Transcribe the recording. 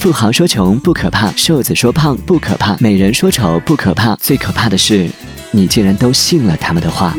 富豪说穷不可怕，瘦子说胖不可怕，美人说丑不可怕，最可怕的是你竟然都信了他们的话。